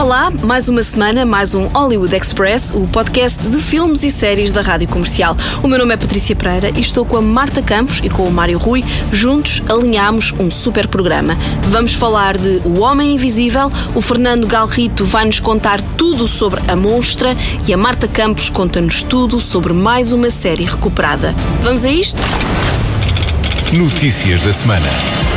Olá, mais uma semana, mais um Hollywood Express, o podcast de filmes e séries da Rádio Comercial. O meu nome é Patrícia Pereira e estou com a Marta Campos e com o Mário Rui. Juntos alinhamos um super programa. Vamos falar de O Homem Invisível, o Fernando Galrito vai-nos contar tudo sobre a Monstra e a Marta Campos conta-nos tudo sobre mais uma série recuperada. Vamos a isto? Notícias da semana.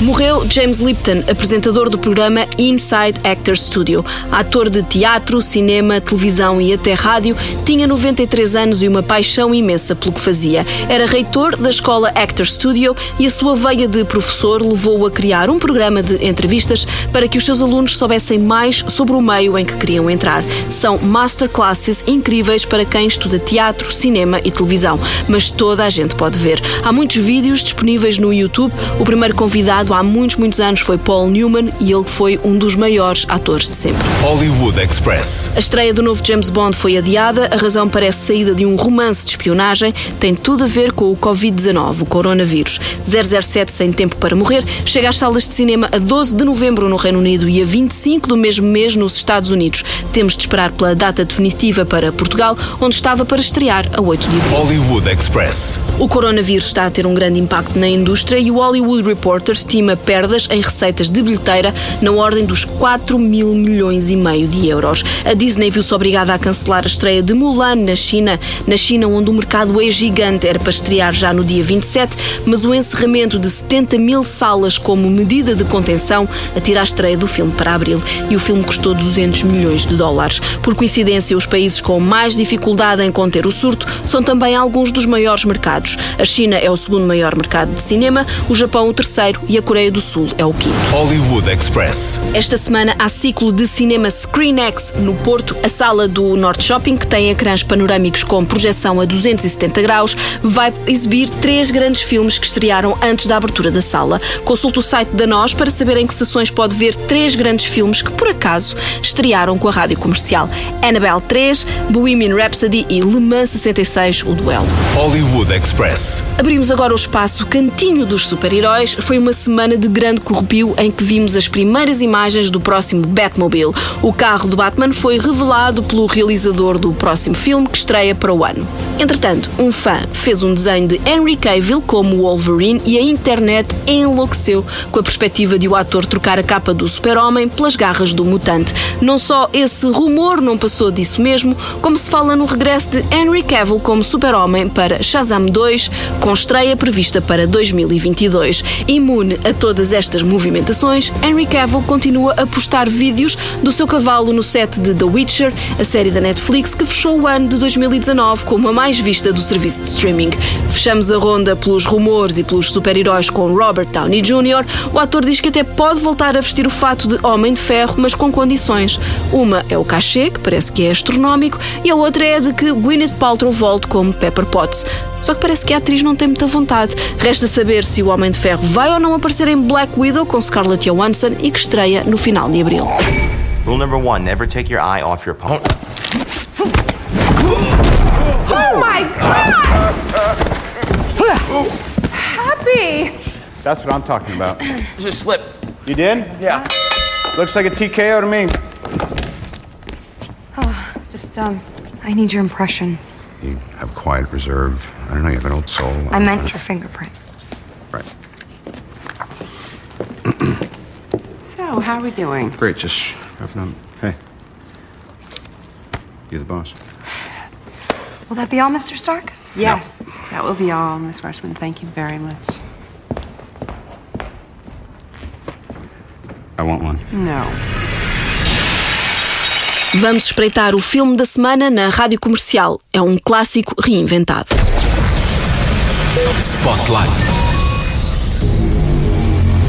Morreu James Lipton, apresentador do programa Inside Actors Studio. Ator de teatro, cinema, televisão e até rádio, tinha 93 anos e uma paixão imensa pelo que fazia. Era reitor da escola Actors Studio e a sua veia de professor levou-o a criar um programa de entrevistas para que os seus alunos soubessem mais sobre o meio em que queriam entrar. São masterclasses incríveis para quem estuda teatro, cinema e televisão, mas toda a gente pode ver. Há muitos vídeos disponíveis no YouTube. O primeiro convidado há muitos, muitos anos foi Paul Newman e ele foi um dos maiores atores de sempre. Hollywood Express. A estreia do novo James Bond foi adiada. A razão parece saída de um romance de espionagem. Tem tudo a ver com o Covid-19, o coronavírus. 007 Sem Tempo para Morrer chega às salas de cinema a 12 de novembro no Reino Unido e a 25 do mesmo mês nos Estados Unidos. Temos de esperar pela data definitiva para Portugal, onde estava para estrear a 8 de abril. Hollywood Express. O coronavírus está a ter um grande impacto na indústria e o Hollywood Reporter estima perdas em receitas de bilheteira na ordem dos 4 mil milhões e meio de euros. A Disney viu-se obrigada a cancelar a estreia de Mulan na China, na China onde o mercado é gigante, era para estrear já no dia 27, mas o encerramento de 70 mil salas como medida de contenção atira a estreia do filme para abril e o filme custou 200 milhões de dólares. Por coincidência, os países com mais dificuldade em conter o surto são também alguns dos maiores mercados. A China é o segundo maior mercado de cinema, o Japão o terceiro e a Coreia do Sul é o quinto. Hollywood Express. Esta semana há ciclo de cinema ScreenX no Porto. A sala do Norte Shopping, que tem ecrãs panorâmicos com projeção a 270 graus, vai exibir três grandes filmes que estrearam antes da abertura da sala. Consulte o site da Nós para saber em que sessões pode ver três grandes filmes que, por acaso, estrearam com a rádio comercial: Annabelle 3, Bohemian Rhapsody e Le Mans 66, o duelo. Hollywood Express. Abrimos agora o espaço Cantinho dos Super-Heróis. Foi uma semana de grande corrupio em que vimos as primeiras imagens do próximo Batmobile. O carro do Batman foi revelado pelo realizador do próximo filme que estreia para o ano. Entretanto, um fã fez um desenho de Henry Cavill como Wolverine e a internet enlouqueceu com a perspectiva de o ator trocar a capa do super-homem pelas garras do mutante. Não só esse rumor não passou disso mesmo, como se fala no regresso de Henry Cavill como super-homem para Shazam 2, com estreia prevista para 2022. Imune a todas estas movimentações, Henry Cavill continua a postar vídeos do seu cavalo no set de The Witcher, a série da Netflix que fechou o ano de 2019 como a mais vista do serviço de streaming. Fechamos a ronda pelos rumores e pelos super-heróis com Robert Downey Jr. O ator diz que até pode voltar a vestir o fato de Homem de Ferro, mas com condições. Uma é o cachê, que parece que é astronómico, e a outra é de que Gwyneth Paltrow volte como Pepper Potts. Só que parece que a atriz não tem muita vontade. Resta saber se o Homem de Ferro vai ou não aparecer em Black Widow com Scarlett Johansson e que estreia no final de abril. Rule number one never take your eye off your opponent. Oh my god! Happy! That's what I'm talking about. Just slip. You did? Yeah. Looks like a TKO to me. Oh, Just, um, I need your impression. You have quiet reserve. I don't know. You have an old soul. I meant your fingerprint. Right. So, how are we doing? Great. Just roughing up. Hey. You're the boss. Will that be all, Mr. Stark? Yes, that will be all, Miss Rushman. Thank you very much. I want one. No. Vamos espreitar o filme da semana na rádio comercial. É um clássico reinventado. Spotlight.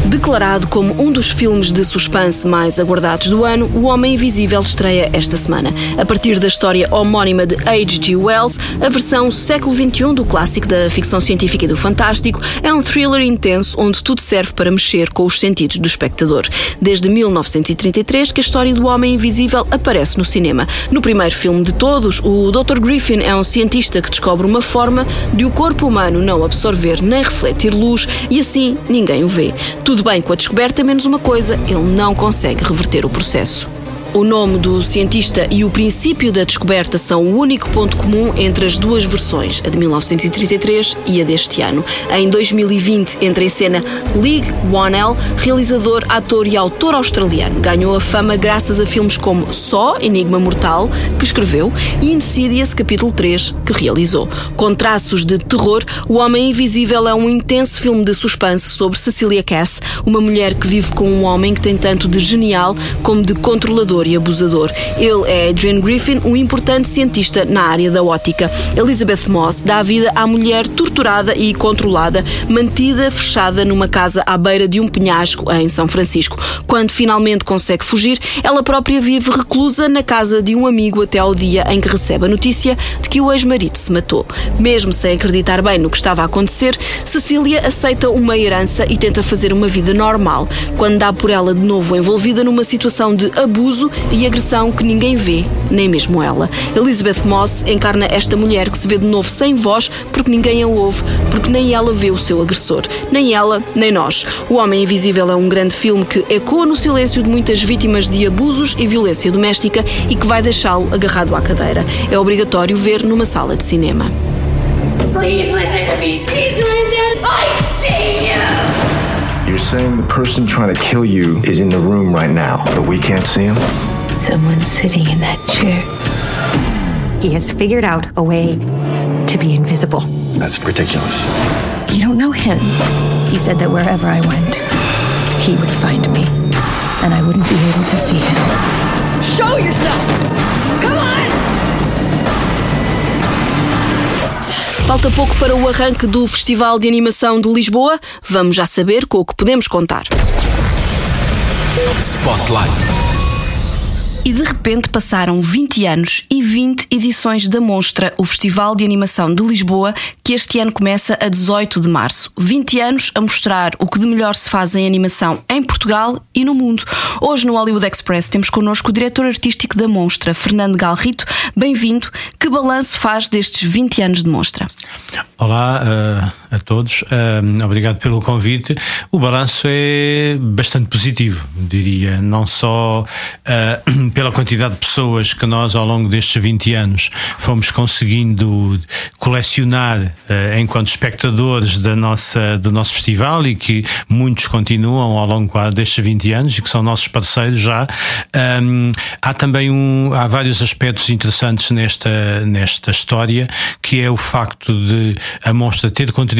De Declarado como um dos filmes de suspense mais aguardados do ano, O Homem Invisível estreia esta semana. A partir da história homónima de H.G. Wells, a versão século XXI do clássico da ficção científica e do fantástico é um thriller intenso onde tudo serve para mexer com os sentidos do espectador. Desde 1933 que a história do Homem Invisível aparece no cinema. No primeiro filme de todos, o Dr. Griffin é um cientista que descobre uma forma de o corpo humano não absorver nem refletir luz e assim ninguém o vê. Tudo bem com a descoberta, menos uma coisa: ele não consegue reverter o processo. O nome do cientista e o princípio da descoberta são o único ponto comum entre as duas versões, a de 1933 e a deste ano. Em 2020 entra em cena Lee Whannell, realizador, ator e autor australiano. Ganhou a fama graças a filmes como Só, Enigma Mortal, que escreveu, e Insidious, capítulo 3, que realizou. Com traços de terror, O Homem Invisível é um intenso filme de suspense sobre Cecilia Cass, uma mulher que vive com um homem que tem tanto de genial como de controlador e abusador. Ele é Adrian Griffin, um importante cientista na área da ótica. Elizabeth Moss dá vida à mulher torturada e controlada, mantida fechada numa casa à beira de um penhasco em São Francisco. Quando finalmente consegue fugir, ela própria vive reclusa na casa de um amigo até ao dia em que recebe a notícia de que o ex-marido se matou. Mesmo sem acreditar bem no que estava a acontecer, Cecília aceita uma herança e tenta fazer uma vida normal, quando dá por ela de novo envolvida numa situação de abuso e agressão que ninguém vê, nem mesmo ela. Elizabeth Moss encarna esta mulher que se vê de novo sem voz porque ninguém a ouve, porque nem ela vê o seu agressor, nem ela, nem nós. O Homem Invisível é um grande filme que ecoa no silêncio de muitas vítimas de abusos e violência doméstica e que vai deixá-lo agarrado à cadeira. É obrigatório ver numa sala de cinema. Please listen to me. Please, Landon. Saying the person trying to kill you is in the room right now, but we can't see him? Someone's sitting in that chair. He has figured out a way to be invisible. That's ridiculous. You don't know him. He said that wherever I went, he would find me, and I wouldn't be able to see him. Show yourself. Falta pouco para o arranque do Festival de Animação de Lisboa. Vamos já saber com o que podemos contar. Spotlight. E de repente passaram 20 anos e 20 edições da Monstra, o Festival de Animação de Lisboa, que este ano começa a 18 de março. 20 anos a mostrar o que de melhor se faz em animação em Portugal e no mundo. Hoje no Hollywood Express temos connosco o diretor artístico da Monstra, Fernando Galrito. Bem-vindo. Que balanço faz destes 20 anos de Monstra? Olá uh, a todos, uh, obrigado pelo convite. O balanço é bastante positivo, diria, não só uh, pela quantidade de pessoas que nós, ao longo destes 20 anos, fomos conseguindo colecionar enquanto espectadores da nossa, do nosso festival e que muitos continuam ao longo destes 20 anos e que são nossos parceiros já. Um, há também um, há vários aspectos interessantes nesta, nesta história, que é o facto de a mostra ter contribuído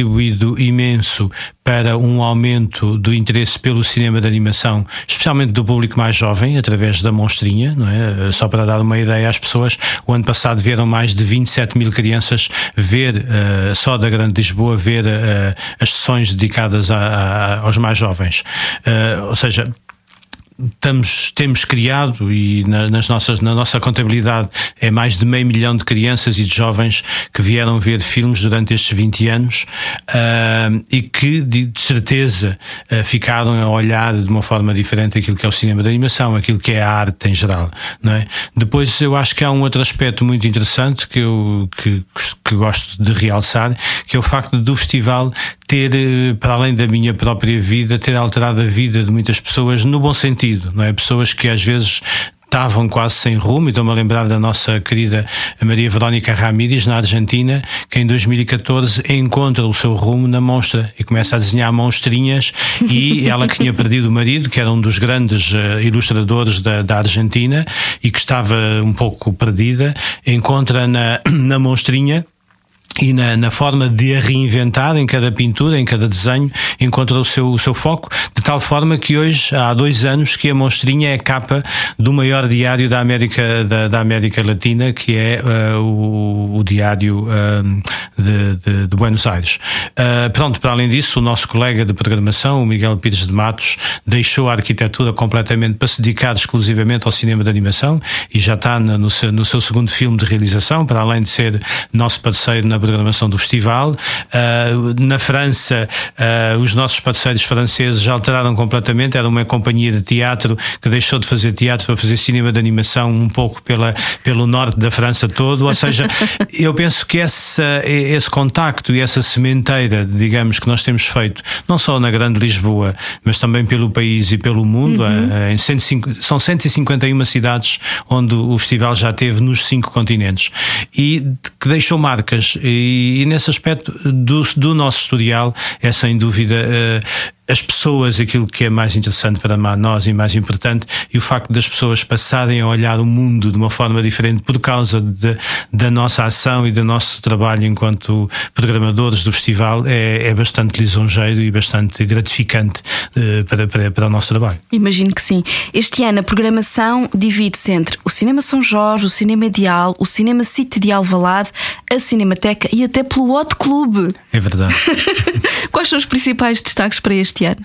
imenso para um aumento do interesse pelo cinema de animação, especialmente do público mais jovem, através da monstrinha, não é? Só para dar uma ideia às pessoas, o ano passado vieram mais de 27 mil crianças ver, uh, só da Grande Lisboa, ver uh, as sessões dedicadas a, a, aos mais jovens. Uh, ou seja, estamos, temos criado e na, nas nossas, na nossa contabilidade é mais de meio milhão de crianças e de jovens que vieram ver filmes durante estes 20 anos uh, e que de certeza uh, ficaram a olhar de uma forma diferente aquilo que é o cinema de animação, aquilo que é a arte em geral, não é? Depois eu acho que há um outro aspecto muito interessante que eu que, que gosto de realçar, que é o facto do festival ter, eh, para além da minha própria vida, ter alterado a vida de muitas pessoas no bom sentido, não é? Pessoas que às vezes estavam quase sem rumo, e estou-me a lembrar da nossa querida Maria Verónica Ramírez, na Argentina, que em 2014 encontra o seu rumo na monstra e começa a desenhar monstrinhas e ela que tinha perdido o marido, que era um dos grandes uh, ilustradores da, da, Argentina e que estava um pouco perdida, encontra na, na monstrinha e na, na, forma de a reinventar em cada pintura, em cada desenho, encontra o seu, o seu foco, de tal forma que hoje, há dois anos, que a Monstrinha é a capa do maior diário da América, da, da América Latina, que é uh, o, o, diário uh, de, de, de, Buenos Aires. Uh, pronto, para além disso, o nosso colega de programação, o Miguel Pires de Matos, deixou a arquitetura completamente para se dedicar exclusivamente ao cinema de animação e já está no, no, seu, no seu segundo filme de realização, para além de ser nosso parceiro na programação do festival. Uh, na França, uh, os nossos parceiros franceses já alteraram completamente. Era uma companhia de teatro que deixou de fazer teatro para fazer cinema de animação um pouco pela, pelo norte da França todo. Ou seja, eu penso que essa, esse contacto e essa sementeira, digamos, que nós temos feito, não só na Grande Lisboa, mas também pelo país e pelo mundo, uhum. Eh, em 105, são 151 cidades onde o festival já teve nos cinco continentes e que deixou marcas. E, e nesse aspecto do, do nosso historial é sem dúvida uh, as pessoas aquilo que é mais interessante para nós e mais importante e o facto das pessoas passarem a olhar o mundo de uma forma diferente por causa de, da nossa ação e do nosso trabalho enquanto programadores do festival é, é bastante lisonjeiro e bastante gratificante uh, para, para, para o nosso trabalho. Imagino que sim. Este ano a programação divide-se entre o Cinema São Jorge, o Cinema Ideal, o Cinema City de Alvalade, a Cinemateca e até pelo Hot Club. É verdade. Quais são os principais destaques para este ano?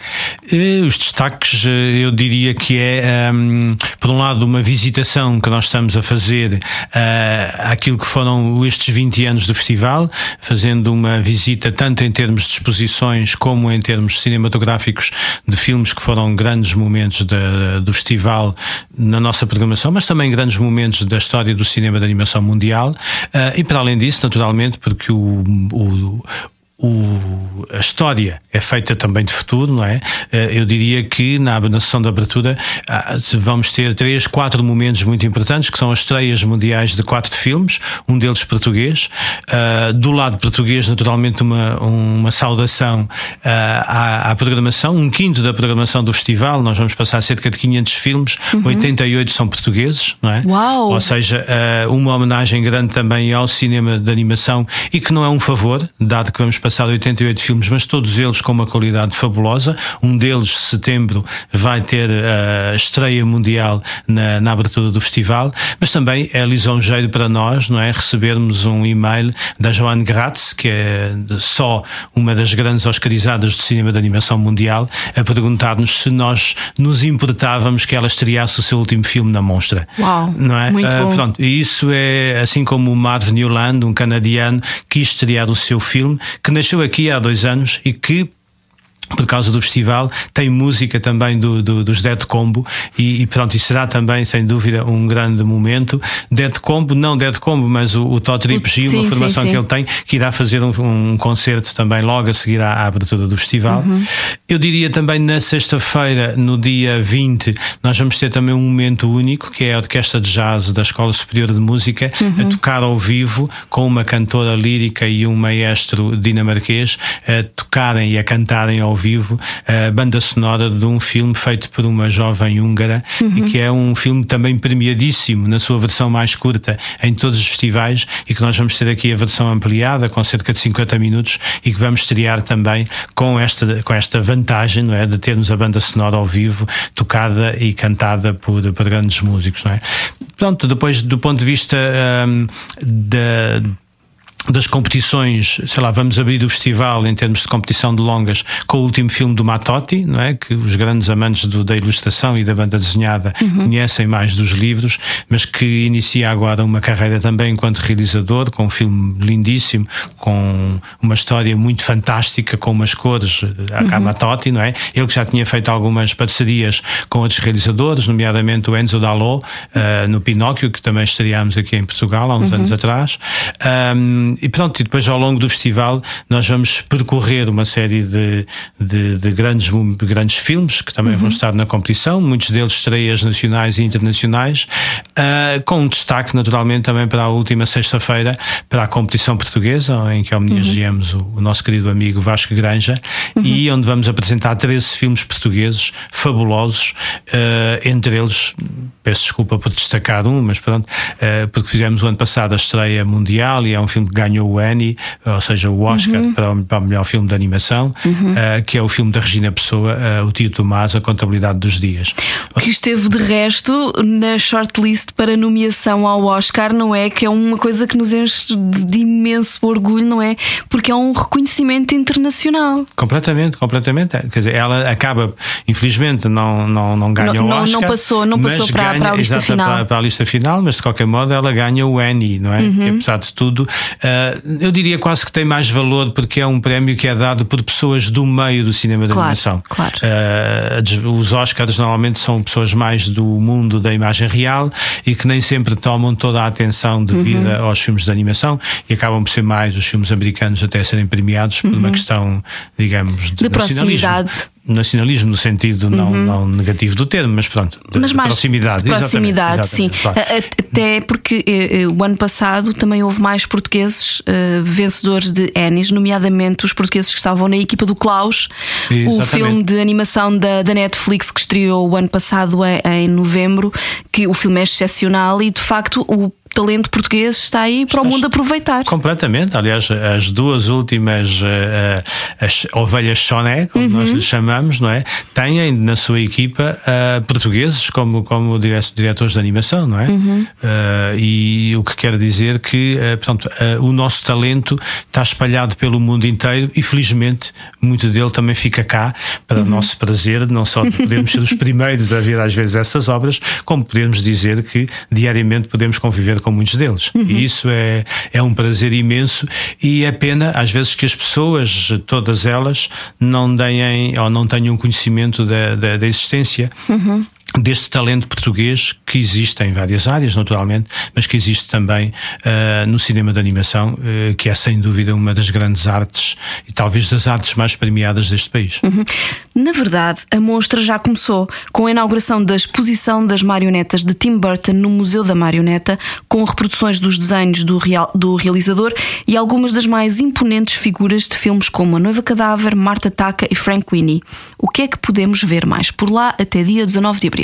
Eh, os destaques, eh, eu diria que é, um, ehm, por um lado, uma visitação que nós estamos a fazer uh, àquilo que foram estes 20 anos do festival, fazendo uma visita tanto em termos de exposições como em termos cinematográficos de filmes que foram grandes momentos da, do festival na nossa programação, mas também grandes momentos da história do cinema de animação mundial. Uh, e para além disso, naturalmente, porque o, o, o, a história é feita também de futuro, não é? Eh, eu diria que na, sessão de abertura ah, vamos ter três, quatro momentos muito importantes, que são as estreias mundiais de quatro filmes, um deles português. Uh, do lado português, naturalmente, uma, uma saudação uh, à, à, programação, um quinto da programação do festival. Nós vamos passar cerca de 500 filmes, uhum. 88 são portugueses, não é? Uau. Ou seja, uma homenagem grande também ao cinema de animação e que não é um favor, dado que vamos passado 88 filmes, mas todos eles com uma qualidade fabulosa. Um deles, setembro, vai ter a estreia mundial na, na abertura do festival, mas também é lisonjeiro para nós, não é? Recebermos um e-mail da Joanne Gratz, que é só uma das grandes oscarizadas do cinema de animação mundial, a perguntar-nos se nós nos importávamos que ela estreasse o seu último filme na Monstra. Uau! Não é? Muito bom. Pronto, e isso é assim como o Marv Newland, um canadiano, quis estrear o seu filme, que nasceu aqui há dois anos e que por causa do festival, tem música também do, do, dos Dead Combo e, e pronto, e será também, sem dúvida, um grande momento. Dead Combo, não Dead Combo, mas o, o Todd uma formação sim, sim. que ele tem, que irá fazer um, um, concerto também logo a seguir à, à abertura do festival. Uhum. Eu diria também na sexta-feira, no dia 20, nós vamos ter também um momento único, que é a Orquestra de Jazz da Escola Superior de Música, uhum. a tocar ao vivo com uma cantora lírica e um maestro dinamarquês a tocarem e a cantarem ao vivo a banda sonora de um filme feito por uma jovem húngara uhum. e que é um filme também premiadíssimo na sua versão mais curta em todos os festivais e que nós vamos ter aqui a versão ampliada com cerca de 50 minutos e que vamos estrear também com esta, com esta vantagem não é, de termos a banda sonora ao vivo tocada e cantada por, por grandes músicos. Não é? Pronto, depois do ponto de vista um, da das competições, sei lá, vamos abrir o festival em termos de competição de longas com o último filme do Matotti, não é? Que os grandes amantes do, da ilustração e da banda desenhada uhum. conhecem mais dos livros, mas que inicia agora uma carreira também enquanto realizador, com um filme lindíssimo, com uma história muito fantástica, com umas cores a uhum. Matotti, não é? Ele que já tinha feito algumas parcerias com outros realizadores, nomeadamente o Enzo Dallo, uh, no Pinóquio, que também estreámos aqui em Portugal há uns uhum. anos atrás. Um, e pronto, e depois ao longo do festival nós vamos percorrer uma série de, de, de grandes, grandes filmes que também uhum. vão estar na competição, muitos deles estreias nacionais e internacionais, uh, com destaque naturalmente também para a última sexta-feira para a competição portuguesa, em que homenageamos uhum. o, o, nosso querido amigo Vasco Granja uhum. e onde vamos apresentar 13 filmes portugueses fabulosos, uh, entre eles, peço desculpa por destacar um, mas pronto, uh, porque fizemos o ano passado a estreia mundial e é um filme que ganhou o Annie, ou seja, o Oscar Uhum. para, o, para o melhor filme de animação, eh, que é o filme da Regina Pessoa, eh, o Tio Tomás, A Contabilidade dos Dias. Que esteve de resto na shortlist para nomeação ao Oscar, não é? Que é uma coisa que nos enche de, de imenso orgulho, não é? Porque é um reconhecimento internacional. Completamente, completamente. Quer dizer, ela acaba, infelizmente, não, não, não ganha Não- o não- Oscar. não passou- não passou para- ganha- para a lista exato, final. Para, para a lista final, mas de qualquer modo ela ganha o Annie, não é? Uhum. Que, apesar de tudo, eh, eu diria quase que tem mais valor porque é um prémio que é dado por pessoas do meio do cinema de Claro, animação. claro. Eh, os Oscars normalmente são pessoas mais do mundo da imagem real e que nem sempre tomam toda a atenção devida Uhum. aos filmes de animação e acabam por ser mais os filmes americanos até serem premiados por uma questão, digamos, de, Uhum. De proximidade. Nacionalismo no sentido não, não negativo do termo, mas pronto, de, Mas de mais proximidade. de proximidade, exatamente, sim. exatamente, claro. A- a- Até porque eh, eh, o ano passado também houve mais portugueses eh, vencedores de Emmys, nomeadamente os portugueses que estavam na equipa do Klaus, o Exatamente. filme de animação da, da Netflix que estreou o ano passado em, em novembro, que o filme é excepcional e de facto o talento português está aí para o mundo aproveitar. Completamente, aliás, as duas últimas as ovelhas Choné, como nós Uhum. lhes chamamos, não é? Têm na sua equipa eh, portugueses como, como dire- diretores de animação, não é? Uhum. Eh, e o que quer dizer que, eh, portanto, o nosso talento está espalhado pelo mundo inteiro e felizmente muito dele também fica cá para Uhum. o nosso prazer, não só de podermos ser os primeiros a ver às vezes essas obras, como podemos dizer que diariamente podemos conviver com muitos deles. E isso é, é um prazer imenso e é pena às vezes que as pessoas, todas elas, não deem ou não tenham conhecimento da, da, da existência deste talento português que existe em várias áreas, naturalmente, mas que existe também ah, no cinema de animação, eh, que é sem dúvida uma das grandes artes e talvez das artes mais premiadas deste país. Na verdade, a mostra já começou com a inauguração da exposição das marionetas de Tim Burton no Museu da Marioneta, com reproduções dos desenhos do, real- do realizador e algumas das mais imponentes figuras de filmes como A Noiva Cadáver, Marta Taka e Frank Winnie. O que é que podemos ver mais por lá até dia 19 de abril?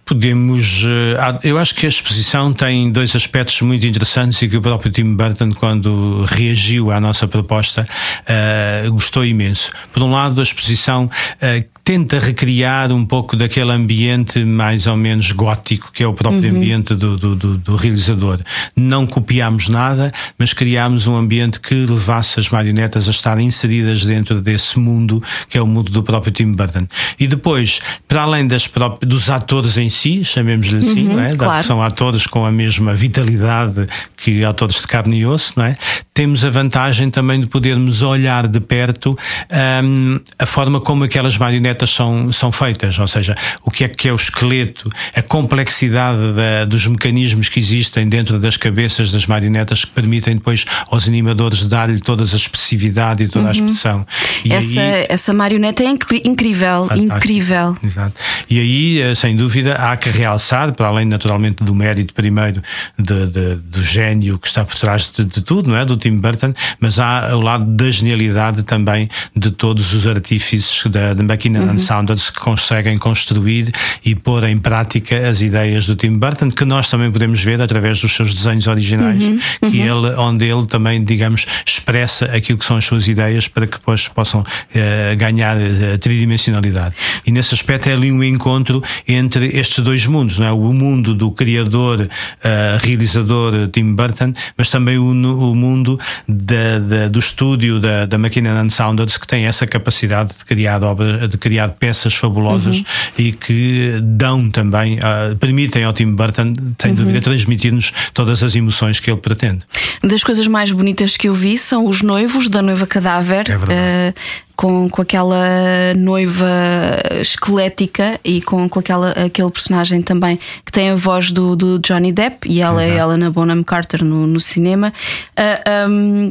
Podemos. eh, Eu acho que a exposição tem dois aspectos muito interessantes e que o próprio Tim Burton, quando reagiu à nossa proposta, eh, gostou imenso. Por um lado, a exposição eh, tenta recriar um pouco daquele ambiente mais ou menos gótico, que é o próprio Uhum. ambiente do, do, do- do realizador. Não copiámos nada, mas criámos um ambiente que levasse as marionetas a estar inseridas dentro desse mundo, que é o mundo do próprio Tim Burton. E depois, para além das próprias, dos atores em si, chamemos-lhe assim, Uhum, não é? Dado claro. que são atores com a mesma vitalidade que atores de carne e osso, não é? Temos a vantagem também de podermos olhar de perto hum, a forma como aquelas marionetas são, são feitas, ou seja, o que é que é o esqueleto, a complexidade da- dos mecanismos que existem dentro das cabeças das marionetas que permitem depois aos animadores dar-lhe toda a expressividade e toda a expressão. E Uhum. essa, aí- essa marioneta é incrível, Fantástico. incrível. Exato. E aí, eh, sem dúvida, há que realçar, para além naturalmente do mérito primeiro de- de- do gênio que está por trás de, de tudo, não é? Do Tim Burton, mas há o lado da genialidade também de todos os artífices da, da McKinnon and Saunders que conseguem construir e pôr em prática as ideias do Tim Burton, que nós também podemos ver através dos seus desenhos originais, que ele, onde ele também, digamos, expressa aquilo que são as suas ideias para que depois possam eh, ganhar eh, tridimensionalidade. E nesse aspecto é ali um encontro entre estes dois mundos, não é? O mundo do criador, eh, realizador Tim Burton, mas também o, o mundo da- da- do estúdio da, da McKinnon and Saunders que tem essa capacidade de criar obras, de criar peças fabulosas e que dão também, ah, permitem ao Tim Burton, sem dúvida, transmitir-nos todas as emoções que ele pretende. Das coisas mais bonitas que eu vi são os noivos da noiva cadáver. É verdade. eh, com, com aquela noiva esquelética e com, com aquela, aquele personagem também que tem a voz do, do Johnny Depp e ela é Exato. Helena Bonham Carter no, no cinema. Ah, hum,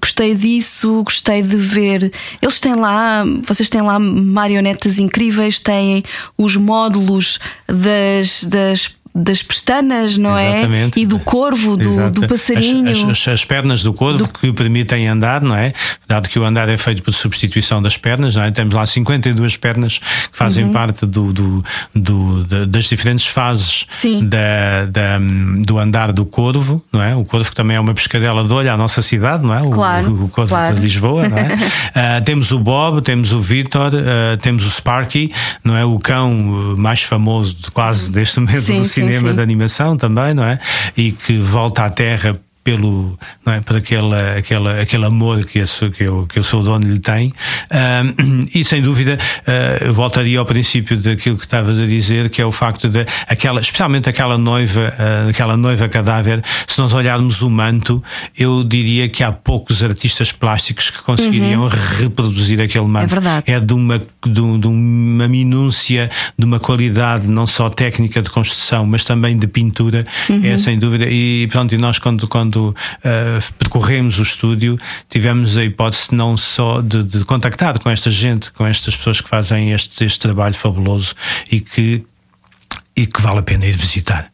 gostei disso, gostei de ver. Eles têm lá, vocês têm lá marionetas incríveis, têm os módulos das, das das pestanas, não Exatamente. é? E do corvo, do, do passarinho. As, as- as pernas do corvo que permitem andar, não é? Dado que o andar é feito por substituição das pernas, não é? Temos lá 52 pernas que fazem Uhum. parte do, do- do- da- das diferentes fases da- da- do andar do corvo, não é? O corvo que também é uma pescadela de olho à nossa cidade, não é? O, Claro, o corvo claro. de Lisboa, não é? Ah, temos o Bob, temos o Victor, ah, temos o Sparky, não é? O cão uh, mais famoso de quase deste momento Sim, do sim, cinema sim. de animação também, não é? E que volta à Terra pelo não é, por aquele, aquele, aquele amor que, esse, que, eu, que o seu dono lhe tem. E sem dúvida eu voltaria ao princípio daquilo que estavas a dizer que é o facto de aquela, especialmente aquela noiva ah, aquela noiva cadáver se nós olharmos o manto eu diria que há poucos artistas plásticos que conseguiriam reproduzir aquele manto. É verdade. é de uma, de, um- de uma minúcia, de uma qualidade não só técnica de construção, mas também de pintura, é sem dúvida. E pronto, e nós quando, quando ah, percorremos o estúdio, tivemos a hipótese não só de, de contactar com esta gente, com estas pessoas que fazem este, este trabalho fabuloso e que e que vale a pena ir visitar.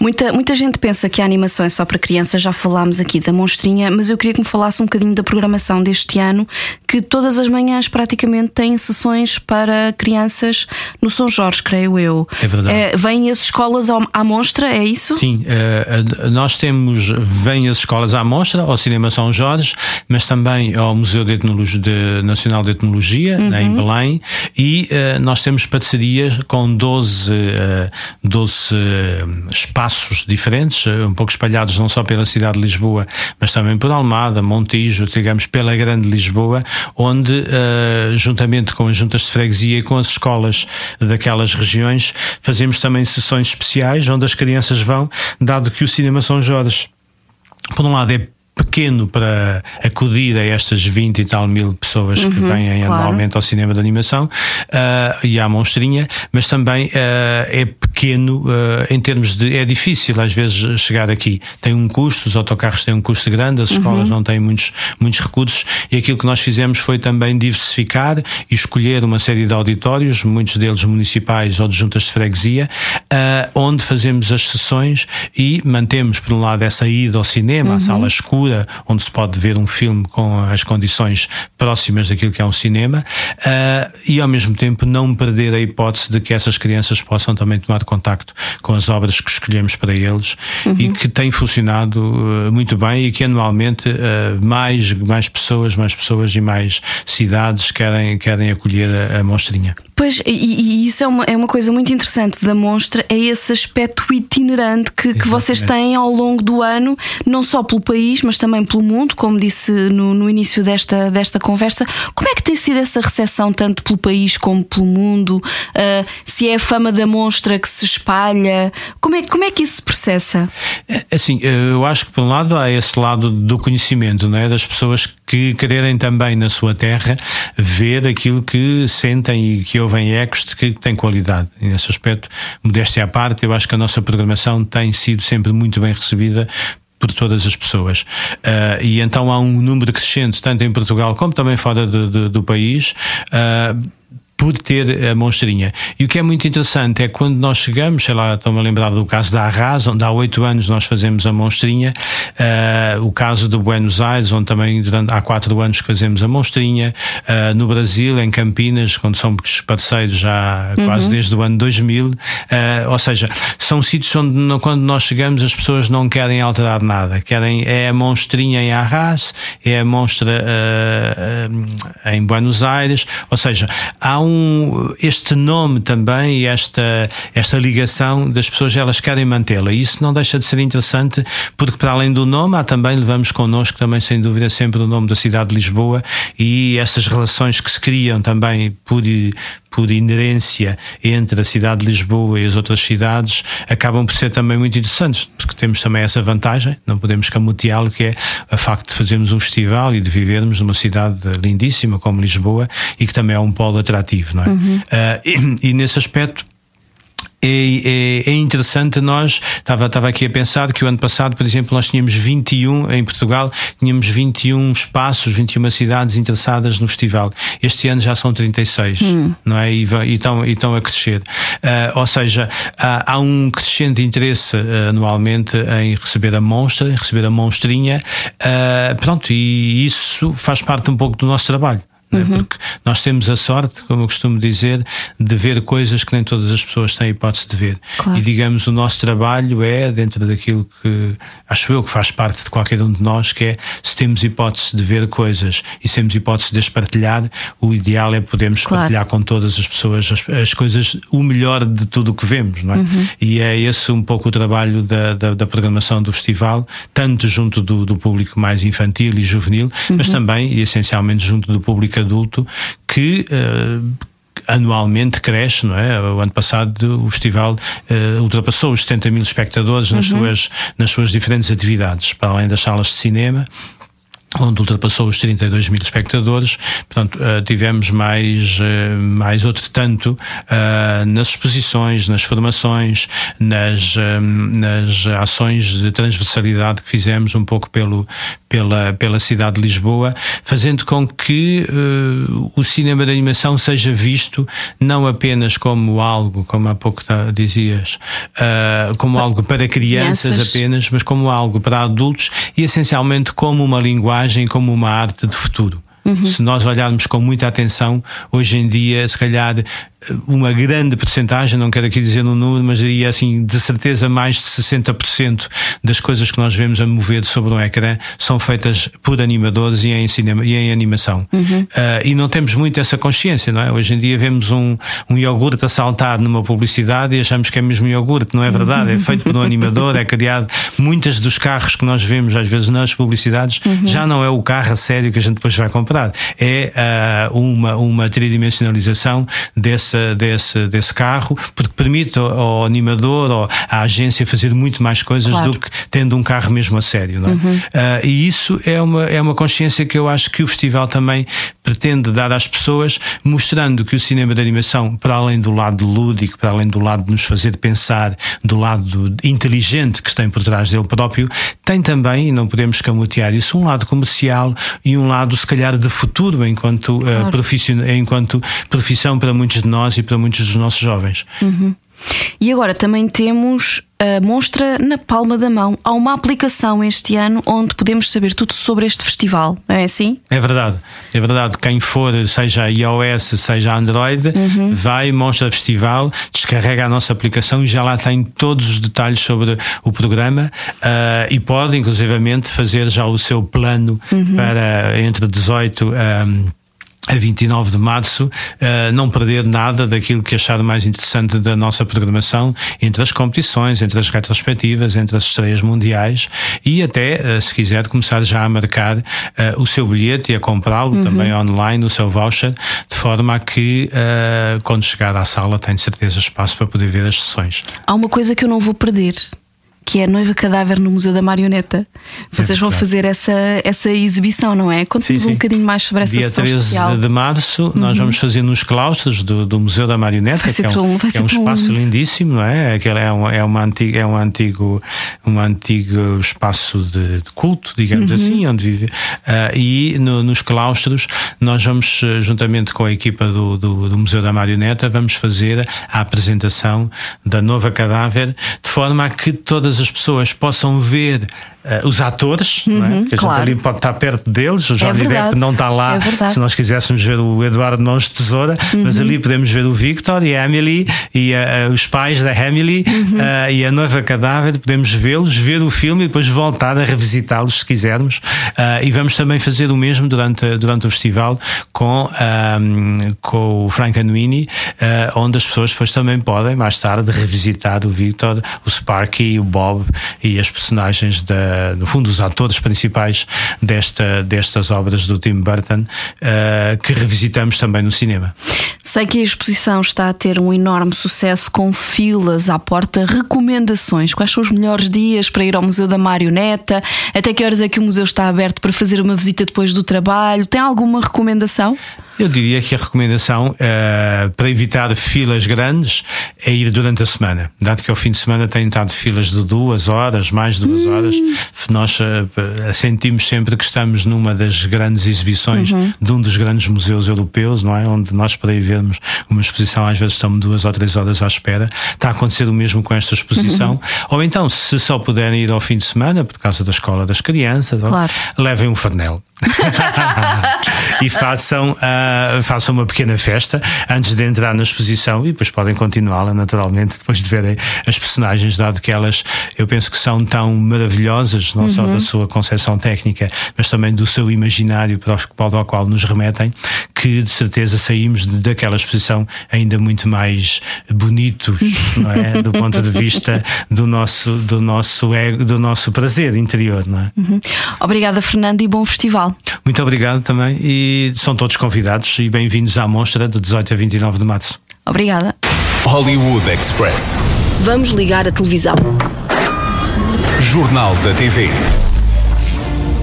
Muita, muita gente pensa que a animação é só para crianças, já falámos aqui da monstrinha, mas eu queria que me falasse um bocadinho da programação deste ano, que todas as manhãs praticamente têm sessões para crianças no São Jorge, creio eu. É verdade. Eh, vêm as escolas ao- à monstra, é isso? Sim, eh, eh, nós temos, vêm as escolas à mostra, ao Cinema São Jorge, mas também ao Museu de Etnologia, de- Nacional de Etnologia, em Belém, e eh, nós temos parcerias com 12, eh, 12 eh, espaços diferentes, eh, um pouco espalhados não só pela cidade de Lisboa, mas também por Almada, Montijo, digamos, pela Grande Lisboa, onde, eh, juntamente com as juntas de freguesia e com as escolas daquelas regiões, fazemos também sessões especiais onde as crianças vão, dado que o Cinema São Jorge, por um lado, é pequeno para acudir a estas 20 e tal mil pessoas que vêm Uhum, claro. anualmente ao cinema de animação ah, e à monstrinha, mas também ah, é pequeno ah, em termos de. É difícil às vezes chegar aqui. Tem um custo, os autocarros têm um custo grande, as escolas não têm muitos, muitos recursos e aquilo que nós fizemos foi também diversificar e escolher uma série de auditórios, muitos deles municipais ou de juntas de freguesia, onde fazemos as sessões e mantemos, por um lado, essa ida ao cinema, a sala escura, onde se pode ver um filme com as condições próximas daquilo que é um cinema, ah, e ao mesmo tempo não perder a hipótese de que essas crianças possam também tomar contacto com as obras que escolhemos para eles e que tem funcionado ah, muito bem e que anualmente ah, mais, mais pessoas, mais pessoas e mais cidades querem, querem acolher a, a monstrinha. Pois, e, e isso é uma, é uma coisa muito interessante da monstra, é esse aspecto itinerante que, que vocês têm ao longo do ano, não só pelo país, mas também pelo mundo, como disse no, no início desta, desta conversa. Como é que tem sido essa recepção, tanto pelo país como pelo mundo? Ah, se é a fama da monstra que se espalha? Como é, como é que isso se processa? É, Assim, eu acho que por um lado há esse lado do conhecimento, não é? Das pessoas que quererem também na sua terra ver aquilo que sentem e que ouvem ecos de que tem qualidade. E nesse aspecto, modéstia à parte, eu acho que a nossa programação tem sido sempre muito bem recebida por todas as pessoas. Ah, e então há um número crescente, tanto em Portugal como também fora de- de- do país. ah, por ter a monstrinha. E o que é muito interessante é quando nós chegamos, sei lá, estou-me a lembrar do caso da Arras, onde há oito anos nós fazemos a monstrinha, ah, o caso do Buenos Aires, onde também durante, há quatro anos fazemos a monstrinha, ah, no Brasil, em Campinas, quando somos parceiros já quase desde o ano 2000, ah, ou seja, são sítios onde quando nós chegamos as pessoas não querem alterar nada, querem, é a monstrinha em Arras, é a monstra em Buenos Aires, ou seja, há um, este nome também e esta, esta ligação das pessoas, elas querem mantê-la. E isso não deixa de ser interessante, porque para além do nome, há também, levamos connosco também, sem dúvida, sempre o nome da cidade de Lisboa e essas relações que se criam também por, por inerência entre a cidade de Lisboa e as outras cidades acabam por ser também muito interessantes, porque temos também essa vantagem, não podemos camuteá-lo, que é o facto de fazermos um festival e de vivermos numa cidade lindíssima como Lisboa e que também é um polo atrativo, não é? Ah, e, e nesse aspecto é, é, é, interessante nós, estava, estava aqui a pensar que o ano passado, por exemplo, nós tínhamos 21, em Portugal, tínhamos 21 espaços, 21 cidades interessadas no festival. Este ano já são 36, hum. não é? E, e, estão, e estão a crescer. Uh, ou seja, há, há, um crescente interesse uh, anualmente em receber a monstra, em receber a monstrinha. Uh, pronto, e isso faz parte um pouco do nosso trabalho. Uhum. Porque nós temos a sorte, como eu costumo dizer, de ver coisas que nem todas as pessoas têm a hipótese de ver. Claro. E digamos, o nosso trabalho é, dentro daquilo que acho eu que faz parte de qualquer um de nós, que é se temos hipótese de ver coisas e se temos hipótese de as partilhar, o ideal é podermos claro. partilhar com todas as pessoas as, as, coisas, o melhor de tudo o que vemos, não é? Uhum. E é esse um pouco o trabalho da, da, da programação do festival, tanto junto do, do público mais infantil e juvenil, uhum. mas também e essencialmente junto do público adulto que uh, anualmente cresce, não é? O ano passado o festival uh, ultrapassou os 70 mil espectadores nas, uhum. suas, nas suas diferentes atividades, para além das salas de cinema onde ultrapassou os 32 mil espectadores, portanto uh, tivemos mais, uh, mais outro tanto uh, nas exposições, nas formações, nas, nas ações de transversalidade que fizemos um pouco pelo, pela, pela cidade de Lisboa, fazendo com que o cinema de animação seja visto não apenas como algo, como há pouco dizias, como algo para crianças, crianças. apenas, mas como algo para adultos e essencialmente como uma linguagem imagem como uma arte de futuro. Uhum. Se nós olharmos com muita atenção, hoje em dia, se calhar uma grande percentagem, não quero aqui dizer um número, mas diria assim, de certeza mais de 60% das coisas que nós vemos a mover sobre um ecrã são feitas por animadores e em cinema e em animação. Uhum. Uh, e não temos muito essa consciência, não é? Hoje em dia vemos um, um iogurte a saltar numa publicidade e achamos que é mesmo iogurte, não é verdade? É feito por um animador, é criado. Muitas dos carros que nós vemos às vezes nas publicidades uhum. já não é o carro a sério que a gente depois vai comprar, é uh, uma, uma tridimensionalização desse desse, desse, desse carro, porque permite ao, ao animador ou à agência fazer muito mais coisas claro. do que tendo um carro mesmo a sério. Não é? Uhum. Uh, e isso é uma, é uma consciência que eu acho que o festival também pretende dar às pessoas, mostrando que o cinema de animação, para além do lado lúdico, para além do lado de nos fazer pensar, do lado inteligente que tem por trás dele próprio, tem também, e não podemos escamotear isso, um lado comercial e um lado, se calhar, de futuro enquanto, claro. uh, enquanto profissão para muitos de nós nós e para muitos dos nossos jovens. Uhum. E agora também temos a monstra na palma da mão. Há uma aplicação este ano onde podemos saber tudo sobre este festival, não é assim? É verdade, é verdade. Quem for, seja iOS, seja Android, uhum. vai, Monstra Festival, descarrega a nossa aplicação e já lá tem todos os detalhes sobre o programa uh, e pode, inclusivamente, fazer já o seu plano uhum. para entre 18 um, a 29 de março, uh, não perder nada daquilo que achar mais interessante da nossa programação, entre as competições, entre as retrospectivas, entre as estreias mundiais e até, uh, se quiser, começar já a marcar uh, o seu bilhete e a comprá-lo uhum. também online, o seu voucher, de forma a que, quando chegar à sala, tenha certeza espaço para poder ver as sessões. Há uma coisa que eu não vou perder que é Noiva Cadáver no Museu da Marioneta. Vocês é vão fazer essa, essa exibição, não é? Conte-nos um bocadinho mais sobre essa Dia 13 especial. de março, uhum. nós vamos fazer nos claustros do, do Museu da Marioneta, que é um, que é um espaço lindo. lindíssimo, não é? Aquele é, um, é, uma antiga, é um, antigo, um antigo espaço de, de culto, digamos uhum. assim, onde vive. Uh, e no, nos claustros, nós vamos, eh, juntamente com a equipa do, do, do Museu da Marioneta, vamos fazer a apresentação da Nova Cadáver, de forma a que todas todas as pessoas possam ver uh, os atores, uhum, não é? Uhum, Porque claro. a gente ali pode estar perto deles. O Johnny é Depp não está lá é se nós quiséssemos ver o Eduardo Mãos de Tesoura, uhum. mas ali podemos ver o Victor e a Emily e uh, os pais da Emily uhum. uh, e a noiva cadáver. Podemos vê-los, ver o filme e depois voltar a revisitá-los se quisermos. e vamos também fazer o mesmo durante, durante o festival com, um, com o Frank Anuini, onde as pessoas depois também podem, mais tarde, revisitar o Victor, o Sparky, o Bob e as personagens da uh, no fundo, os atores principais desta, destas obras do Tim Burton, uh, que revisitamos também no cinema. Sei que a exposição está a ter um enorme sucesso com filas à porta. Recomendações? Quais são os melhores dias para ir ao Museu da Marioneta? Até que horas é que o museu está aberto para fazer uma visita depois do trabalho? Tem alguma recomendação? Eu diria que a recomendação uh, para evitar filas grandes é ir durante a semana. Dado que ao fim de semana têm estado filas de duas horas, mais de duas hum. horas, nós uh, sentimos sempre que estamos numa das grandes exibições uhum. de um dos grandes museus europeus, não é? Onde nós para ir vermos uma exposição às vezes estamos duas ou três horas à espera. Está a acontecer o mesmo com esta exposição. Uhum. Ou então, se só puderem ir ao fim de semana, por causa da escola das crianças, claro. levem um farnel. e façam, uh, façam uma pequena festa antes de entrar na exposição e depois podem continuá-la naturalmente depois de verem as personagens, dado que elas eu penso que são tão maravilhosas, não uhum. só da sua concepção técnica, mas também do seu imaginário para o, para o qual nos remetem, que de certeza saímos daquela exposição ainda muito mais bonitos, não é? Do ponto de vista do nosso, do nosso ego, do nosso prazer interior, não é? Uhum. Obrigada, Fernando, e bom festival. Muito obrigado também e são todos convidados e bem-vindos à Monstra de 18 a 29 de março. Obrigada. Hollywood Express. Vamos ligar a televisão. Jornal da TV.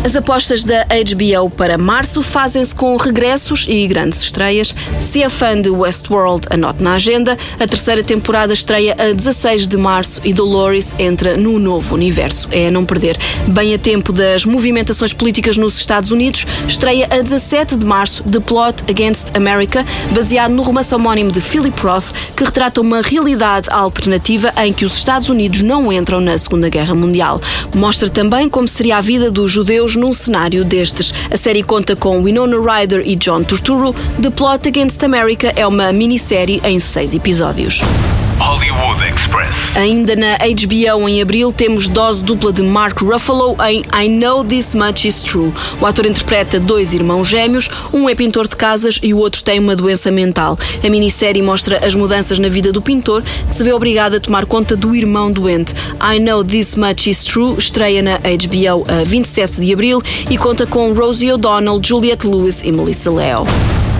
As apostas da HBO para março fazem-se com regressos e grandes estreias. Se é fã de Westworld, anote na agenda. A terceira temporada estreia a 16 de março e Dolores entra no novo universo. É a não perder. Bem a tempo das movimentações políticas nos Estados Unidos, estreia a 17 de março The Plot Against America, baseado no romance homónimo de Philip Roth, que retrata uma realidade alternativa em que os Estados Unidos não entram na Segunda Guerra Mundial. Mostra também como seria a vida dos judeus num cenário destes. A série conta com Winona Ryder e John Turturro. The Plot Against America é uma minissérie em seis episódios. Hollywood Express. Ainda na HBO em abril temos dose dupla de Mark Ruffalo em I Know This Much Is True. O ator interpreta dois irmãos gêmeos, um é pintor de casas e o outro tem uma doença mental. A minissérie mostra as mudanças na vida do pintor, que se vê obrigado a tomar conta do irmão doente. I Know This Much Is True estreia na HBO a 27 de abril e conta com Rosie O'Donnell, Juliette Lewis e Melissa Leo.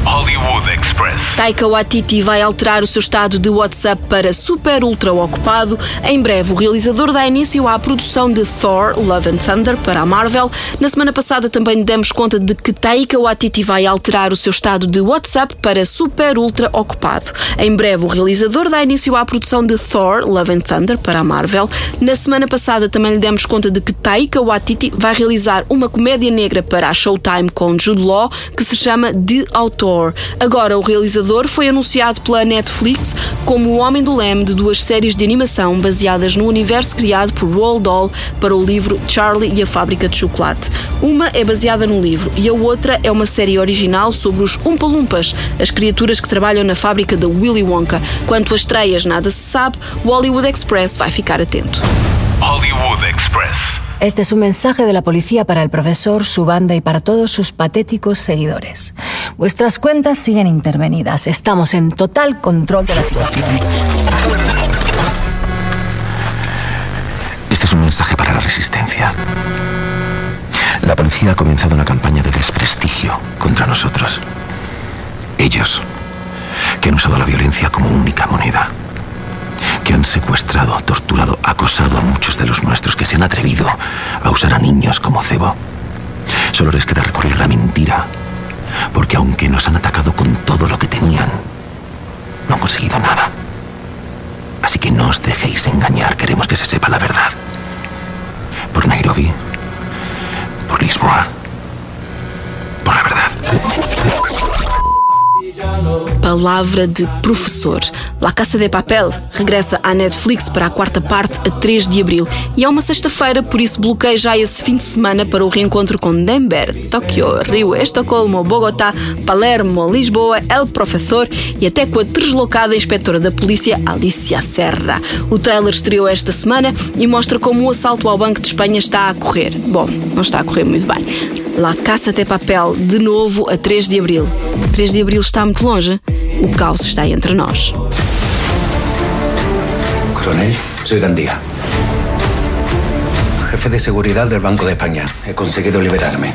Hollywood Express. Taika Waititi vai alterar o seu estado de WhatsApp para super ultra ocupado. Em breve, o realizador dá início à produção de Thor Love and Thunder para a Marvel. Na semana passada também demos conta de que Taika Waititi vai alterar o seu estado de WhatsApp para super ultra ocupado. Em breve, o realizador dá início à produção de Thor Love and Thunder para a Marvel. Na semana passada também lhe demos conta de que Taika Waititi vai realizar uma comédia negra para a Showtime com Jude Law que se chama The Autor. Agora, o realizador foi anunciado pela Netflix como o homem do leme de duas séries de animação baseadas no universo criado por Roald Dahl para o livro Charlie e a Fábrica de Chocolate. Uma é baseada no livro e a outra é uma série original sobre os Umpa Lumpas, as criaturas que trabalham na fábrica da Willy Wonka. Quanto a estreias, nada se sabe, o Hollywood Express vai ficar atento. Hollywood Express. Este es un mensaje de la policía para el profesor, su banda y para todos sus patéticos seguidores. Vuestras cuentas siguen intervenidas. Estamos en total control de la situación. Este es un mensaje para la resistencia. La policía ha comenzado una campaña de desprestigio contra nosotros. Ellos, que han usado la violencia como única moneda que han secuestrado, torturado, acosado a muchos de los nuestros, que se han atrevido a usar a niños como cebo. Solo les queda recurrir a la mentira, porque aunque nos han atacado con todo lo que tenían, no han conseguido nada. Así que no os dejéis engañar, queremos que se sepa la verdad. Por Nairobi, por Lisboa, por la verdad. Palavra de professor. La Casa de Papel regressa à Netflix para a quarta parte a 3 de abril. E é uma sexta-feira, por isso bloqueei já esse fim de semana para o reencontro com Denver, Tóquio, Rio, Estocolmo, Bogotá, Palermo, Lisboa, El Professor e até com a deslocada inspetora da polícia Alicia Serra. O trailer estreou esta semana e mostra como o assalto ao Banco de Espanha está a correr. Bom, não está a correr muito bem. La Casa de Papel, de novo a 3 de abril. 3 de abril está muito longe. O caos está entre nós. Coronel, soy Gandía. jefe de seguridad del Banco de España. He conseguido liberarme.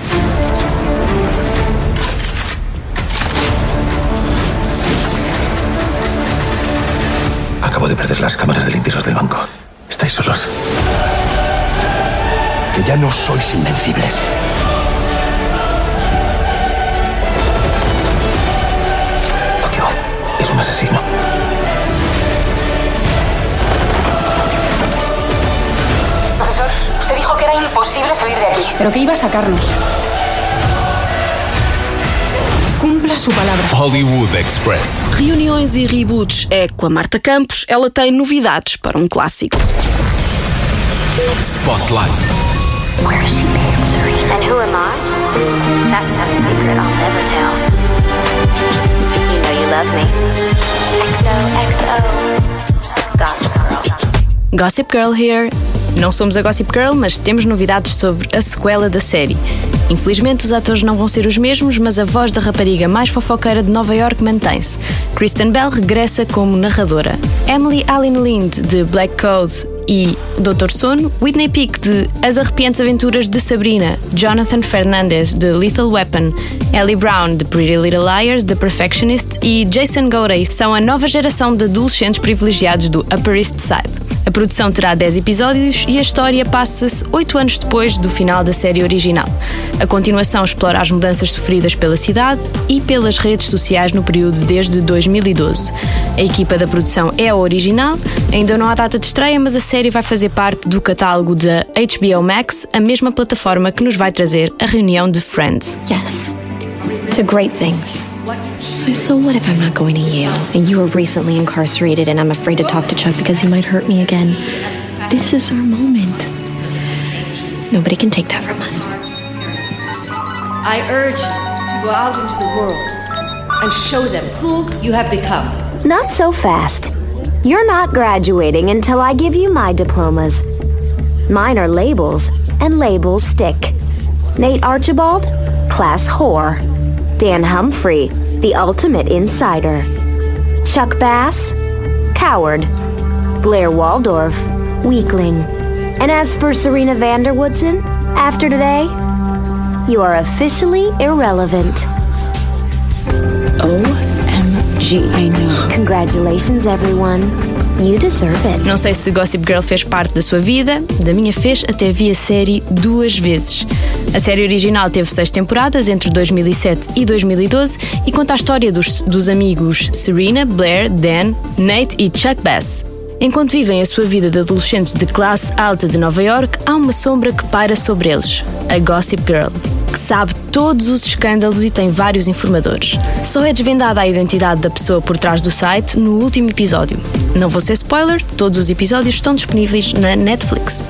Acabo de perder las cámaras de limpios del banco. Estáis solos. Que ya no sois invencibles. Un asesino. Profesor, usted dijo que era imposible salir de aquí. Pero que iba a sacarnos. Cumpla su palabra. Hollywood Express. Reuniões e reboots é com a Marta Campos, ela tem novidades para um clássico. Spotlight. Where is she being, Serena? And who am I? That's not a secret I'll never tell. Love me. XOXO. Gossip Girl. Gossip Girl here. Não somos a Gossip Girl, mas temos novidades sobre a sequela da série. Infelizmente, os atores não vão ser os mesmos, mas a voz da rapariga mais fofoqueira de Nova York mantém-se. Kristen Bell regressa como narradora. Emily Allen Lind, de Black Code e Doutor Sono, Whitney Peak, de As Arrepiantes Aventuras de Sabrina, Jonathan Fernandez, de Lethal Weapon, Ellie Brown, de Pretty Little Liars, The Perfectionist e Jason Gorey são a nova geração de adolescentes privilegiados do Upper East Side. A produção terá 10 episódios e a história passa-se 8 anos depois do final da série original. A continuação explora as mudanças sofridas pela cidade e pelas redes sociais no período desde 2012. A equipa da produção é a original, ainda não há data de estreia, mas a série vai fazer parte do catálogo da HBO Max, a mesma plataforma que nos vai trazer a reunião de Friends. Yes, to great things. So, what if I'm not going to Yale and you were recently incarcerated and I'm afraid to talk to Chuck because he might hurt me again? This is our moment. Nobody can take that from us. I urge you to go out into the world and show them who you have become. Not so fast. You're not graduating until I give you my diplomas. Mine are labels, and labels stick. Nate Archibald, class whore. Dan Humphrey, the ultimate insider. Chuck Bass, coward. Blair Waldorf, weakling. And as for Serena Vanderwoodson, after today, you are officially irrelevant. OMG, I know. Congratulations, everyone. You deserve it. Não sei se Gossip Girl fez parte da sua vida, da minha fez, até vi a série duas vezes. A série original teve seis temporadas, entre 2007 e 2012, e conta a história dos, dos amigos Serena, Blair, Dan, Nate e Chuck Bass. Enquanto vivem a sua vida de adolescentes de classe alta de Nova York, há uma sombra que paira sobre eles, a Gossip Girl, sabe todos os escândalos e tem vários informadores. Só é desvendada a identidade da pessoa por trás do site no último episódio. Não vou ser spoiler, todos os episódios estão disponíveis na Netflix.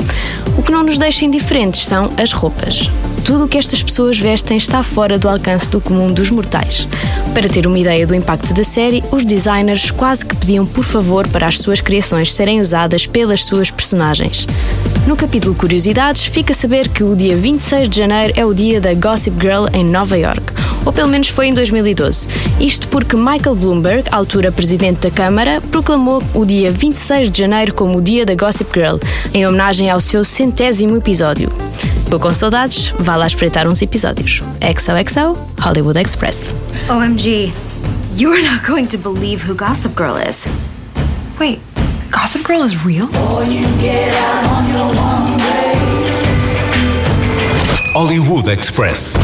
O que não nos deixa indiferentes são as roupas. Tudo o que estas pessoas vestem está fora do alcance do comum dos mortais. Para ter uma ideia do impacto da série, os designers quase que pediam por favor para as suas criações serem usadas pelas suas personagens. No capítulo Curiosidades, fica a saber que o dia 26 de janeiro é o dia da Gossip Girl em Nova York, ou pelo menos foi em 2012. Isto porque Michael Bloomberg, altura presidente da Câmara, proclamou o dia 26 de janeiro como o dia da Gossip Girl, em homenagem ao seu centésimo episódio. Estou com saudades, vá lá espreitar uns episódios. XOXO, Hollywood Express. OMG, you're not going to believe who Gossip Girl is. Wait, Gossip Girl is real? Hollywood Express.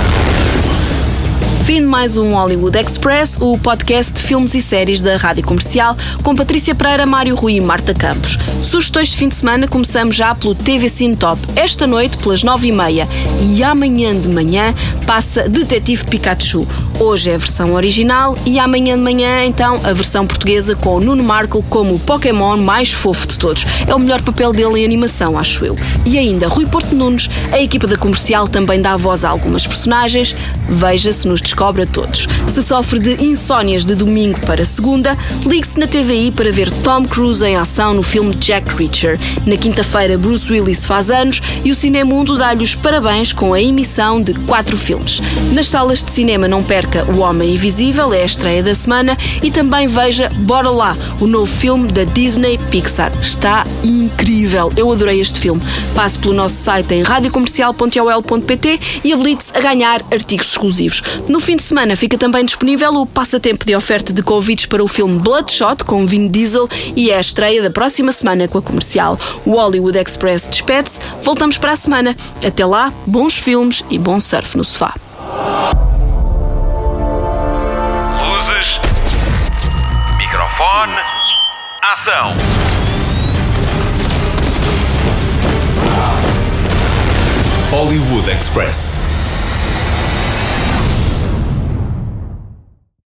Fim de mais um Hollywood Express, o podcast de filmes e séries da Rádio Comercial, com Patrícia Pereira, Mário Rui e Marta Campos. Sugestões de fim de semana começamos já pelo TV Cine Top, esta noite pelas nove e meia. E amanhã de manhã passa Detetive Pikachu. Hoje é a versão original e amanhã de manhã, então, a versão portuguesa com o Nuno Markle como o Pokémon mais fofo de todos. É o melhor papel dele em animação, acho eu. E ainda, Rui Porto Nunes, a equipa da Comercial também dá voz a algumas personagens. Veja-se nos descobre a todos. Se sofre de insónias de domingo para segunda, ligue-se na TVI para ver Tom Cruise em ação no filme Jack Reacher. Na quinta-feira, Bruce Willis faz anos e o Cinemundo dá-lhe os parabéns com a emissão de quatro filmes. Nas salas de cinema não perca O Homem Invisível, é a estreia da semana, e também veja Bora Lá, o novo filme da Disney Pixar. Está incrível, eu adorei este filme. Passe pelo nosso site em radiocomercial.ol.pt e habilite-se a ganhar artigos exclusivos. No fim de semana fica também disponível o passatempo de oferta de convites para o filme Bloodshot com Vin Diesel e é a estreia da próxima semana com a comercial. O Hollywood Express despede-se. Voltamos para a semana. Até lá, bons filmes e bom surf no sofá. Luzes. Microfone. Ação. Hollywood Express.